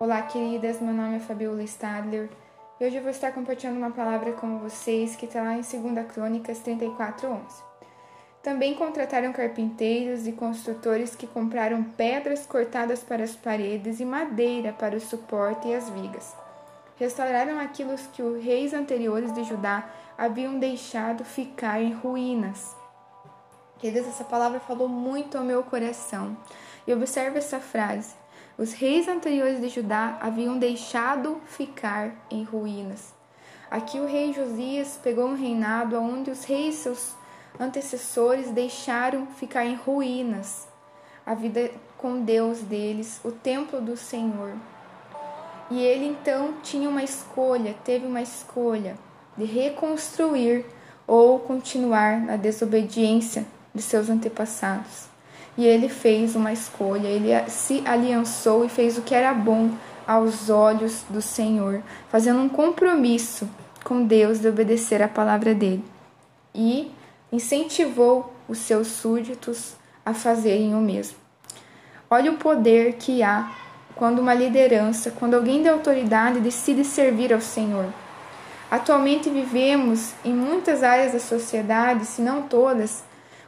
Olá, queridas. Meu nome é Fabiola Stadler e hoje eu vou estar compartilhando uma palavra com vocês que está lá em 2 Crônicas 34:11. Também contrataram carpinteiros e construtores que compraram pedras cortadas para as paredes e madeira para o suporte e as vigas. Restauraram aquilo que os reis anteriores de Judá haviam deixado ficar em ruínas. Queridas, essa palavra falou muito ao meu coração. E observe essa frase os reis anteriores de Judá haviam deixado ficar em ruínas. Aqui o rei Josias pegou um reinado onde os reis seus antecessores deixaram ficar em ruínas a vida com Deus deles, o templo do Senhor. E ele então tinha uma escolha, teve uma escolha de reconstruir ou continuar na desobediência de seus antepassados e ele fez uma escolha, ele se aliançou e fez o que era bom aos olhos do Senhor, fazendo um compromisso com Deus de obedecer a palavra dele. E incentivou os seus súditos a fazerem o mesmo. Olha o poder que há quando uma liderança, quando alguém de autoridade decide servir ao Senhor. Atualmente vivemos em muitas áreas da sociedade, se não todas,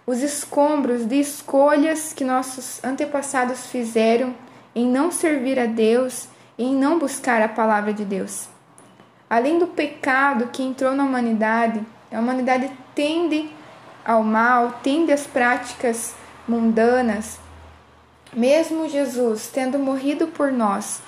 os escombros de escolhas que nossos antepassados fizeram em não servir a Deus e em não buscar a palavra de Deus. Além do pecado que entrou na humanidade, a humanidade tende ao mal, tende às práticas mundanas. Mesmo Jesus tendo morrido por nós,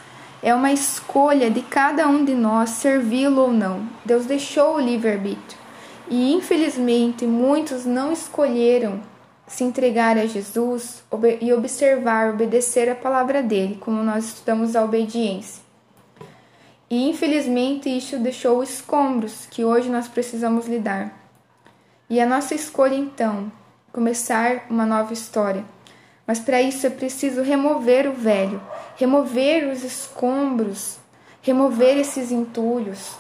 é uma escolha de cada um de nós servi-lo ou não. Deus deixou o livre-arbítrio. E infelizmente muitos não escolheram se entregar a Jesus e observar, obedecer a palavra dele, como nós estudamos a obediência. E infelizmente isso deixou escombros que hoje nós precisamos lidar. E a nossa escolha então, começar uma nova história. Mas para isso é preciso remover o velho, remover os escombros, remover esses entulhos,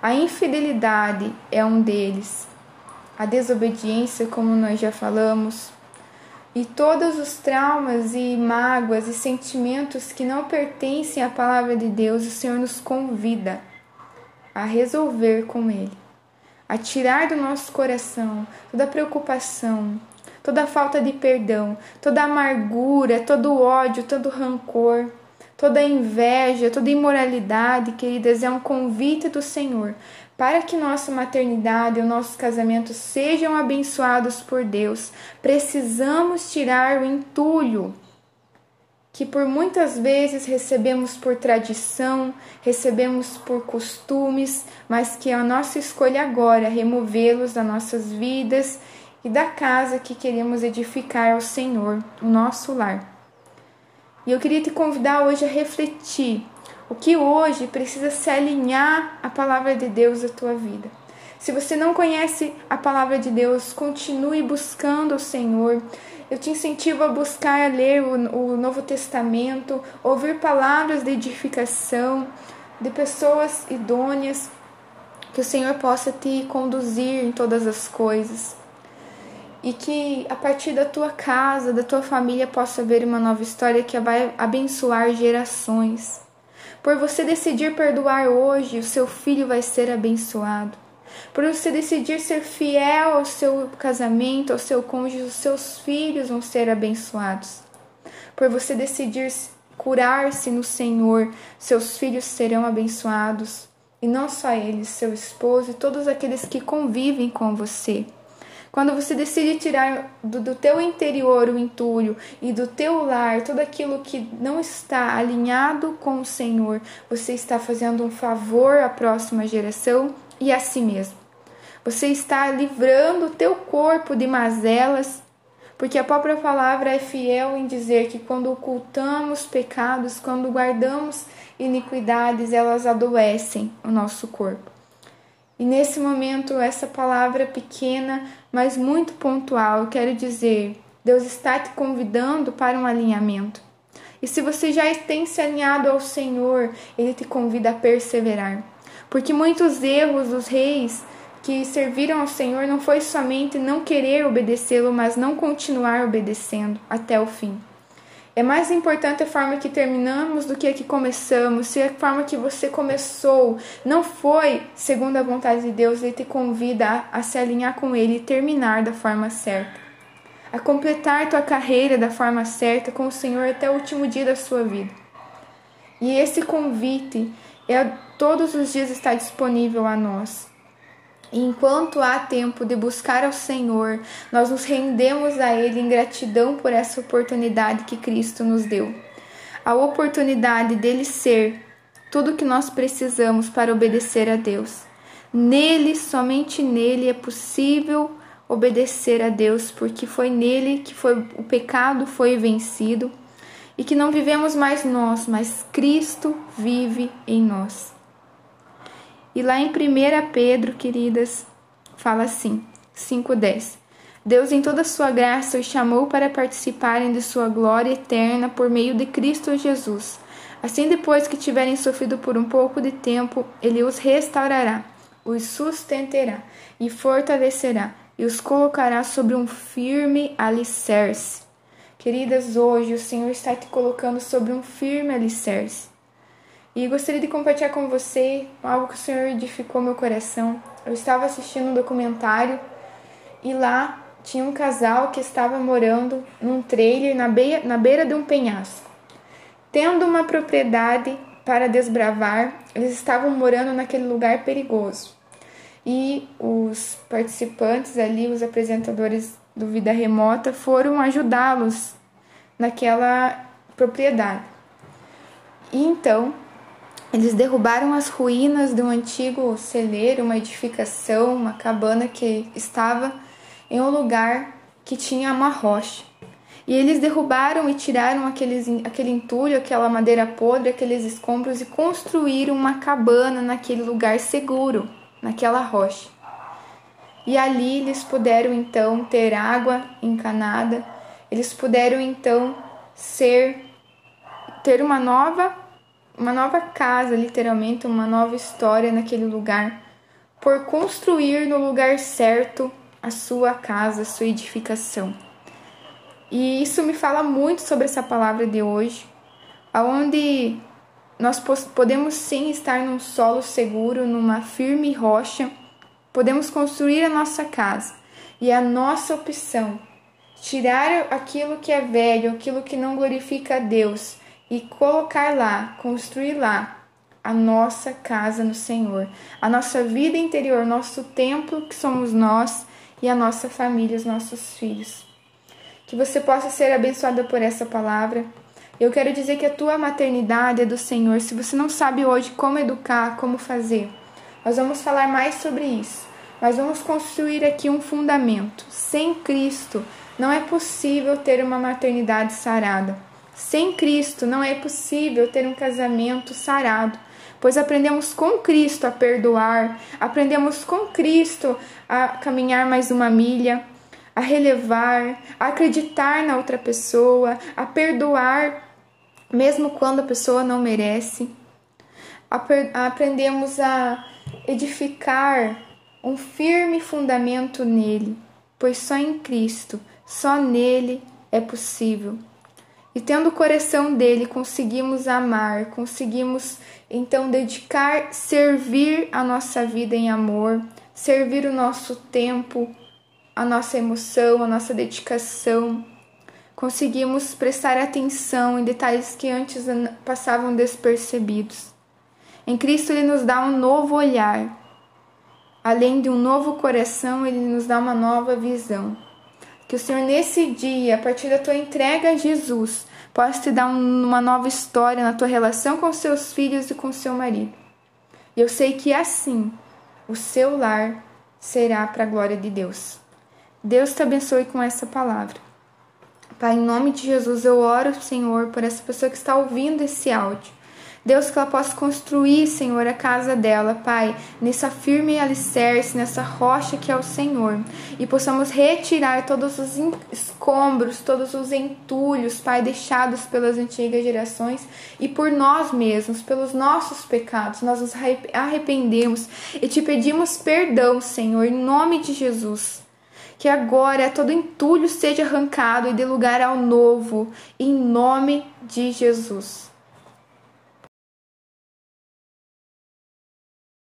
a infidelidade é um deles, a desobediência, como nós já falamos, e todos os traumas e mágoas e sentimentos que não pertencem à palavra de Deus, o Senhor nos convida a resolver com Ele, a tirar do nosso coração toda preocupação, toda falta de perdão, toda amargura, todo ódio, todo rancor Toda inveja, toda imoralidade, queridas, é um convite do Senhor para que nossa maternidade e o nosso casamento sejam abençoados por Deus. Precisamos tirar o entulho que por muitas vezes recebemos por tradição, recebemos por costumes, mas que é a nossa escolha agora é removê-los das nossas vidas e da casa que queremos edificar ao Senhor, o nosso lar. E eu queria te convidar hoje a refletir o que hoje precisa se alinhar à palavra de Deus à tua vida. Se você não conhece a palavra de Deus, continue buscando o Senhor. Eu te incentivo a buscar a ler o, o Novo Testamento, ouvir palavras de edificação de pessoas idôneas, que o Senhor possa te conduzir em todas as coisas e que a partir da tua casa, da tua família, possa haver uma nova história que vai abençoar gerações. Por você decidir perdoar hoje, o seu filho vai ser abençoado. Por você decidir ser fiel ao seu casamento, ao seu cônjuge, os seus filhos vão ser abençoados. Por você decidir curar-se no Senhor, seus filhos serão abençoados. E não só eles, seu esposo e todos aqueles que convivem com você. Quando você decide tirar do, do teu interior o entulho e do teu lar tudo aquilo que não está alinhado com o Senhor, você está fazendo um favor à próxima geração e a si mesmo. Você está livrando o teu corpo de mazelas, porque a própria palavra é fiel em dizer que quando ocultamos pecados, quando guardamos iniquidades, elas adoecem o nosso corpo. E nesse momento, essa palavra pequena, mas muito pontual, quero dizer, Deus está te convidando para um alinhamento. E se você já tem se alinhado ao Senhor, Ele te convida a perseverar. Porque muitos erros dos reis que serviram ao Senhor não foi somente não querer obedecê-lo, mas não continuar obedecendo até o fim. É mais importante a forma que terminamos do que a que começamos. Se a forma que você começou não foi segundo a vontade de Deus, Ele te convida a, se alinhar com Ele e terminar da forma certa. A completar tua carreira da forma certa com o Senhor até o último dia da sua vida. E esse convite é todos os dias está disponível a nós. E enquanto há tempo de buscar ao Senhor, nós nos rendemos a Ele em gratidão por essa oportunidade que Cristo nos deu. A oportunidade dele ser tudo o que nós precisamos para obedecer a Deus. Nele, somente nele é possível obedecer a Deus, porque foi nele que foi o pecado foi vencido e que não vivemos mais nós, mas Cristo vive em nós. E lá em 1 Pedro, queridas, fala assim, 5:10. Deus em toda a sua graça os chamou para participarem de sua glória eterna por meio de Cristo Jesus. Assim, depois que tiverem sofrido por um pouco de tempo, ele os restaurará, os sustentará e fortalecerá e os colocará sobre um firme alicerce. Queridas, hoje o Senhor está te colocando sobre um firme alicerce. E gostaria de compartilhar com você algo que o Senhor edificou meu coração. Eu estava assistindo um documentário e lá tinha um casal que estava morando num trailer na beira, na beira de um penhasco. Tendo uma propriedade para desbravar, eles estavam morando naquele lugar perigoso. E os participantes ali, os apresentadores do Vida Remota, foram ajudá-los naquela propriedade. E então eles derrubaram as ruínas de um antigo celeiro, uma edificação, uma cabana que estava em um lugar que tinha uma rocha. E eles derrubaram e tiraram aqueles, aquele entulho, aquela madeira podre, aqueles escombros e construíram uma cabana naquele lugar seguro, naquela rocha. E ali eles puderam então ter água encanada, eles puderam então ser ter uma nova uma nova casa, literalmente, uma nova história naquele lugar, por construir no lugar certo a sua casa, a sua edificação. E isso me fala muito sobre essa palavra de hoje, aonde nós podemos sim estar num solo seguro, numa firme rocha, podemos construir a nossa casa. E a nossa opção, tirar aquilo que é velho, aquilo que não glorifica a Deus e colocar lá, construir lá a nossa casa no Senhor, a nossa vida interior, nosso templo que somos nós e a nossa família, os nossos filhos. Que você possa ser abençoada por essa palavra. Eu quero dizer que a tua maternidade é do Senhor. Se você não sabe hoje como educar, como fazer, nós vamos falar mais sobre isso. Nós vamos construir aqui um fundamento. Sem Cristo, não é possível ter uma maternidade sarada. Sem Cristo não é possível ter um casamento sarado, pois aprendemos com Cristo a perdoar, aprendemos com Cristo a caminhar mais uma milha, a relevar, a acreditar na outra pessoa, a perdoar mesmo quando a pessoa não merece. Aprendemos a edificar um firme fundamento nele, pois só em Cristo, só nele é possível e tendo o coração dele, conseguimos amar, conseguimos então dedicar, servir a nossa vida em amor, servir o nosso tempo, a nossa emoção, a nossa dedicação. Conseguimos prestar atenção em detalhes que antes passavam despercebidos. Em Cristo, Ele nos dá um novo olhar. Além de um novo coração, Ele nos dá uma nova visão. Que o Senhor, nesse dia, a partir da tua entrega a Jesus, possa te dar uma nova história na tua relação com seus filhos e com seu marido. E eu sei que assim o seu lar será para a glória de Deus. Deus te abençoe com essa palavra. Pai, em nome de Jesus, eu oro, Senhor, por essa pessoa que está ouvindo esse áudio. Deus, que ela possa construir, Senhor, a casa dela, Pai, nessa firme alicerce, nessa rocha que é o Senhor, e possamos retirar todos os escombros, todos os entulhos, Pai, deixados pelas antigas gerações e por nós mesmos, pelos nossos pecados. Nós nos arrependemos e te pedimos perdão, Senhor, em nome de Jesus. que agora todo entulho seja arrancado e dê lugar ao novo, em nome de Jesus.